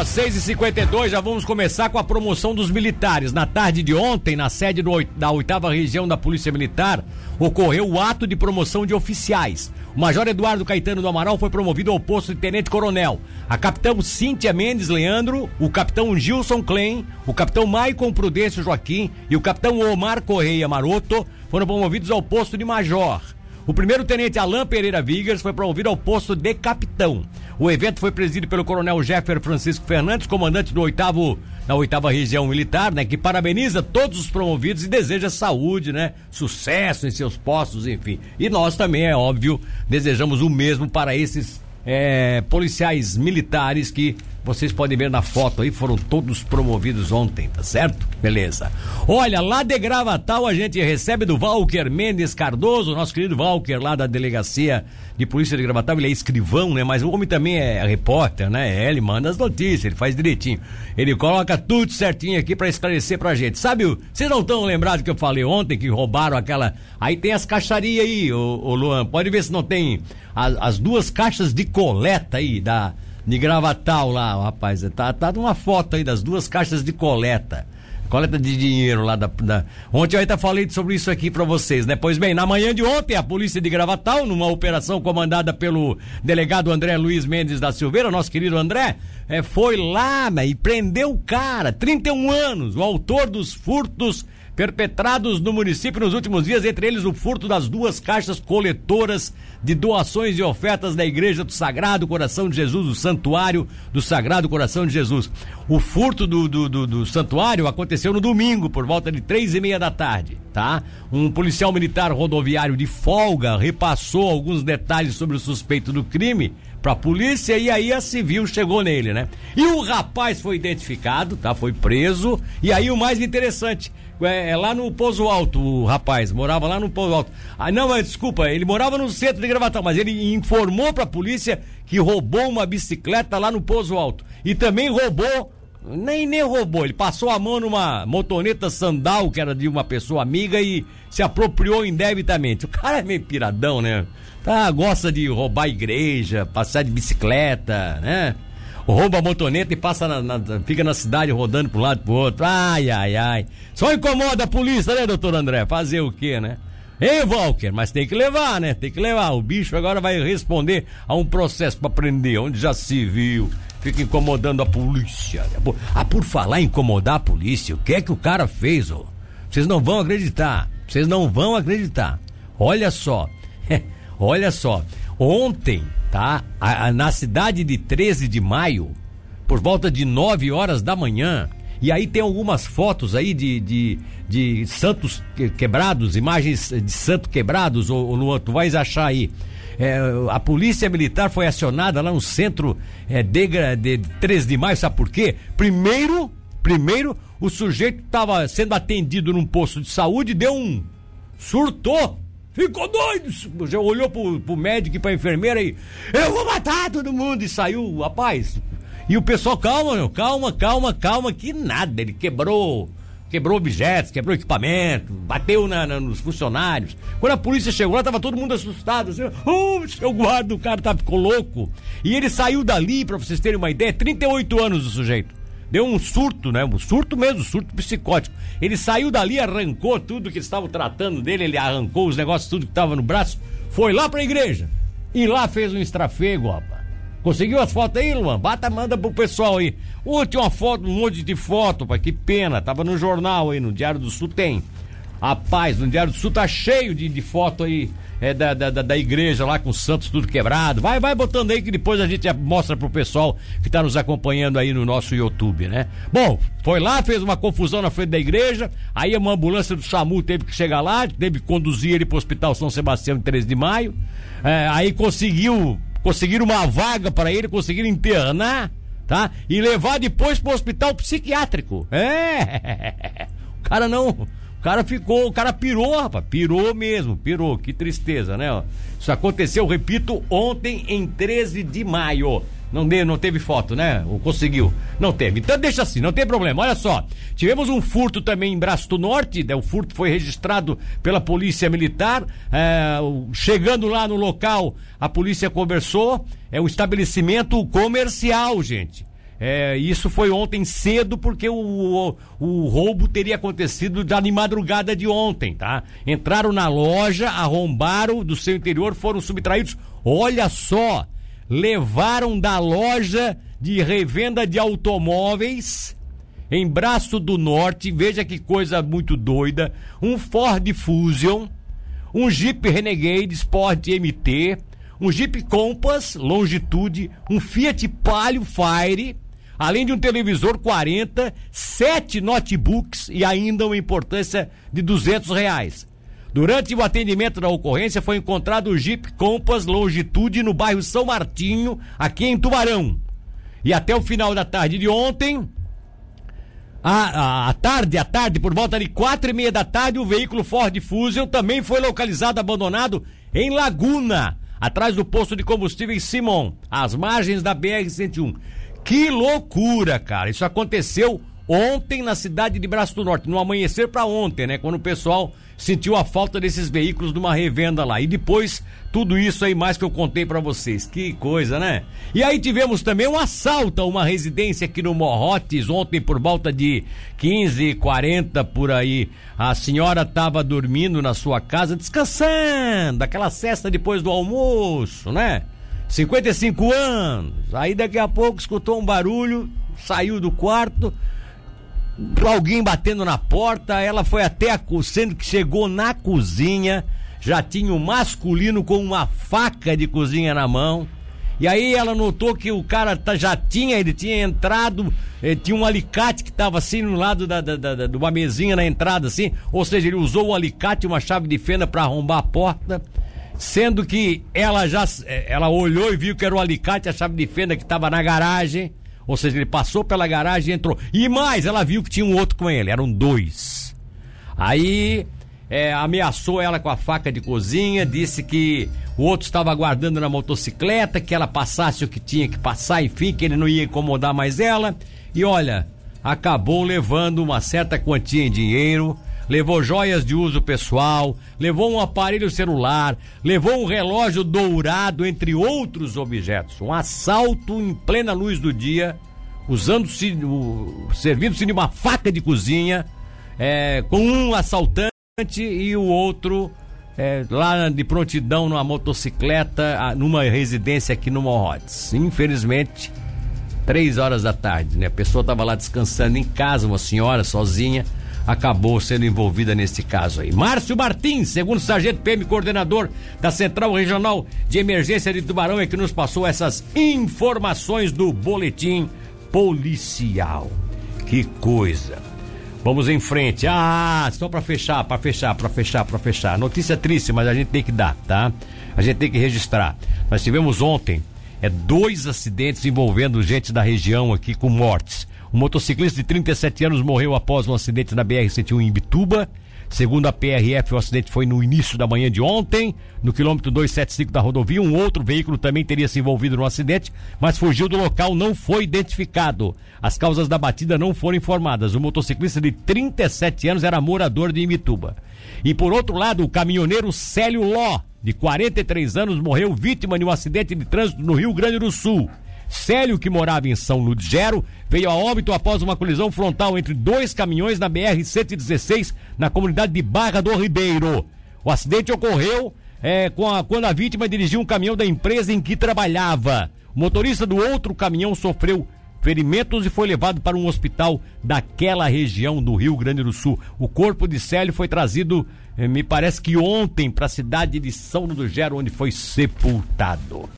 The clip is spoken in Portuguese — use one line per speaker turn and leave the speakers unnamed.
Ó, 6 e 52 já vamos começar com a promoção dos militares. Na tarde de ontem, na sede do, da oitava região da Polícia Militar, ocorreu o ato de promoção de oficiais. O Major Eduardo Caetano do Amaral foi promovido ao posto de Tenente Coronel. A capitão Cíntia Mendes Leandro, o capitão Gilson Klein, o capitão Maicon Prudêncio Joaquim e o capitão Omar Correia Maroto foram promovidos ao posto de Major. O primeiro tenente Alain Pereira Vigas foi promovido ao posto de capitão. O evento foi presidido pelo coronel Jeffer Francisco Fernandes, comandante do oitavo da oitava região militar, né, que parabeniza todos os promovidos e deseja saúde, né, sucesso em seus postos, enfim. E nós também, é óbvio, desejamos o mesmo para esses é, policiais militares que vocês podem ver na foto aí, foram todos promovidos ontem, tá certo? Beleza. Olha, lá de Gravatal a gente recebe do Valker Mendes Cardoso, nosso querido Valker lá da delegacia de polícia de Gravatal, ele é escrivão, né? Mas o homem também é repórter, né? É, ele manda as notícias, ele faz direitinho. Ele coloca tudo certinho aqui para esclarecer pra gente. Sabe, vocês não estão lembrados que eu falei ontem que roubaram aquela. Aí tem as caixarias aí, ô Luan. Pode ver se não tem as, as duas caixas de coleta aí da de Gravatal lá, rapaz. Tá, tá numa foto aí das duas caixas de coleta. Coleta de dinheiro lá da. da... Ontem eu até falei sobre isso aqui para vocês, né? Pois bem, na manhã de ontem, a polícia de Gravatal, numa operação comandada pelo delegado André Luiz Mendes da Silveira, nosso querido André, é, foi lá né, e prendeu o cara, 31 anos, o autor dos furtos perpetrados no município nos últimos dias, entre eles o furto das duas caixas coletoras de doações e ofertas da Igreja do Sagrado Coração de Jesus, o Santuário do Sagrado Coração de Jesus. O furto do, do, do, do santuário aconteceu no domingo, por volta de três e meia da tarde, tá? Um policial militar rodoviário de folga repassou alguns detalhes sobre o suspeito do crime pra polícia e aí a civil chegou nele, né? E o rapaz foi identificado, tá? Foi preso. E aí o mais interessante, é, é, lá no Pouso Alto, o rapaz, morava lá no Pouso Alto. Ah, não, desculpa, ele morava no centro de Gravatal, mas ele informou pra polícia que roubou uma bicicleta lá no Pouso Alto. E também roubou, nem nem roubou, ele passou a mão numa motoneta sandal que era de uma pessoa amiga e se apropriou indevidamente. O cara é meio piradão, né? Tá, gosta de roubar igreja, passar de bicicleta, né? rouba a motoneta e passa na, na, fica na cidade rodando um lado e pro outro. Ai, ai, ai. Só incomoda a polícia, né, doutor André? Fazer o quê, né? Ei, Walker, mas tem que levar, né? Tem que levar. O bicho agora vai responder a um processo para prender, onde já se viu. Fica incomodando a polícia. Ah, por falar incomodar a polícia, o que é que o cara fez, ô? Vocês não vão acreditar. Vocês não vão acreditar. Olha só. Olha só. Ontem, tá? A, a, na cidade de 13 de maio, por volta de 9 horas da manhã. E aí tem algumas fotos aí de, de, de santos quebrados, imagens de santos quebrados, ou, Luan, tu vais achar aí. É, a polícia militar foi acionada lá no centro é, de, de 13 de maio, sabe por quê? Primeiro, primeiro, o sujeito estava sendo atendido num posto de saúde, deu um. surtou Ficou doido! Já olhou pro, pro médico e pra enfermeira e. Eu vou matar todo mundo! E saiu, rapaz. E o pessoal, calma, calma, calma, calma, que nada. Ele quebrou. Quebrou objetos, quebrou equipamento, bateu na, na, nos funcionários. Quando a polícia chegou lá, tava todo mundo assustado. Assim, oh, seu guarda, o cara tá, ficou louco. E ele saiu dali, pra vocês terem uma ideia, 38 anos o sujeito deu um surto, né? Um surto mesmo, surto psicótico. Ele saiu dali, arrancou tudo que estavam tratando dele, ele arrancou os negócios, tudo que estava no braço, foi lá pra igreja. E lá fez um estrafego, rapaz. Conseguiu as fotos aí, Luan? Bata, manda pro pessoal aí. Última foto, um monte de foto, pai. Que pena. Tava no jornal aí, no Diário do Sul tem. Rapaz, no Diário do Sul tá cheio de, de foto aí é, da, da, da, igreja lá com os santos tudo quebrado. Vai, vai botando aí que depois a gente mostra pro pessoal que está nos acompanhando aí no nosso YouTube, né? Bom, foi lá, fez uma confusão na frente da igreja, aí uma ambulância do SAMU teve que chegar lá, teve que conduzir ele pro Hospital São Sebastião em 13 de maio. É, aí conseguiu, conseguiram uma vaga para ele, conseguiram internar, tá? E levar depois pro hospital psiquiátrico. É! O cara não o cara ficou, o cara pirou, rapaz. Pirou mesmo, pirou. Que tristeza, né? Isso aconteceu, repito, ontem em 13 de maio. Não, deu, não teve foto, né? Ou conseguiu? Não teve. Então deixa assim, não tem problema. Olha só. Tivemos um furto também em Braço do Norte. Né? O furto foi registrado pela Polícia Militar. É, chegando lá no local, a polícia conversou. É um estabelecimento comercial, gente É, isso foi ontem cedo, porque o, o, o, roubo teria acontecido de madrugada de ontem, tá? Entraram na loja, arrombaram do seu interior, foram subtraídos. Olha só! Levaram da loja de revenda de automóveis em Braço do Norte, veja que coisa muito doida, um Ford Fusion, um Jeep Renegade Sport MT, um Jeep Compass Longitude, um Fiat Palio Fire, além de um televisor 40, sete notebooks e ainda uma importância de 200 reais. Durante o atendimento da ocorrência foi encontrado o Jeep Compass Longitude no bairro São Martinho, aqui em Tubarão. E até o final da tarde de ontem, à, tarde, à tarde, por volta de quatro e meia da tarde, o veículo Ford Fusion também foi localizado abandonado em Laguna, atrás do posto de combustível Simon, às margens da BR-101. Que loucura, cara! Isso aconteceu ontem na cidade de Braço do Norte, no amanhecer para ontem, né? Quando o pessoal sentiu a falta desses veículos numa revenda lá. E depois, tudo isso aí mais que eu contei para vocês. Que coisa, né? E aí tivemos também um assalto a uma residência aqui no Morrotes, ontem por volta de 15 40 por aí. A senhora estava dormindo na sua casa, descansando, aquela cesta depois do almoço, né? 55 anos. Aí daqui a pouco escutou um barulho, saiu do quarto, alguém batendo na porta, ela foi até a sendo que chegou na cozinha, já tinha o um masculino com uma faca de cozinha na mão. E aí ela notou que o cara tá, já tinha, ele tinha entrado, eh, tinha um alicate que estava assim no lado da, da, da, de uma mesinha na entrada, assim. Ou seja, ele usou o alicate e uma chave de fenda para arrombar a porta. Sendo que ela já, eh, ela olhou e viu que era o alicate, a chave de fenda que estava na garagem. Ou seja, ele passou pela garagem entrou. E mais, ela viu que tinha um outro com ele, eram dois. Aí é, ameaçou ela com a faca de cozinha, disse que o outro estava aguardando na motocicleta, que ela passasse o que tinha que passar, enfim, que ele não ia incomodar mais ela. E olha, acabou levando uma certa quantia em dinheiro levou joias de uso pessoal, levou um aparelho celular, levou um relógio dourado, entre outros objetos. Um assalto em plena luz do dia, usando-se, servindo-se de uma faca de cozinha, é, com um assaltante e o outro é, lá de prontidão numa motocicleta, numa residência aqui no Morrotes. Infelizmente, três horas da tarde, né? A pessoa estava lá descansando em casa, uma senhora sozinha acabou sendo envolvida nesse caso aí. Márcio Martins, segundo sargento PM, coordenador da Central Regional de Emergência de Tubarão, é que nos passou essas informações do boletim policial. Que coisa. Vamos em frente. Ah, só para fechar, para fechar, para fechar, para fechar. Notícia triste, mas a gente tem que dar, tá? A gente tem que registrar. Nós tivemos ontem é dois acidentes envolvendo gente da região aqui com mortes. Um motociclista de 37 anos morreu após um acidente na BR-101 em Bituba. Segundo a PRF, o acidente foi no início da manhã de ontem, no quilômetro 275 da rodovia. Um outro veículo também teria se envolvido no acidente, mas fugiu do local, não foi identificado. As causas da batida não foram informadas. O motociclista de 37 anos era morador de Imituba. E por outro lado, o caminhoneiro Célio Ló, de 43 anos, morreu vítima de um acidente de trânsito no Rio Grande do Sul. Célio, que morava em São Ludgero, veio a óbito após uma colisão frontal entre dois caminhões na BR-116, na comunidade de Barra do Ribeiro. O acidente ocorreu é, a, quando a vítima dirigia um caminhão da empresa em que trabalhava. O motorista do outro caminhão sofreu ferimentos e foi levado para um hospital daquela região do Rio Grande do Sul. O corpo de Célio foi trazido, eh, me parece que ontem, para a cidade de São Ludgero, onde foi sepultado.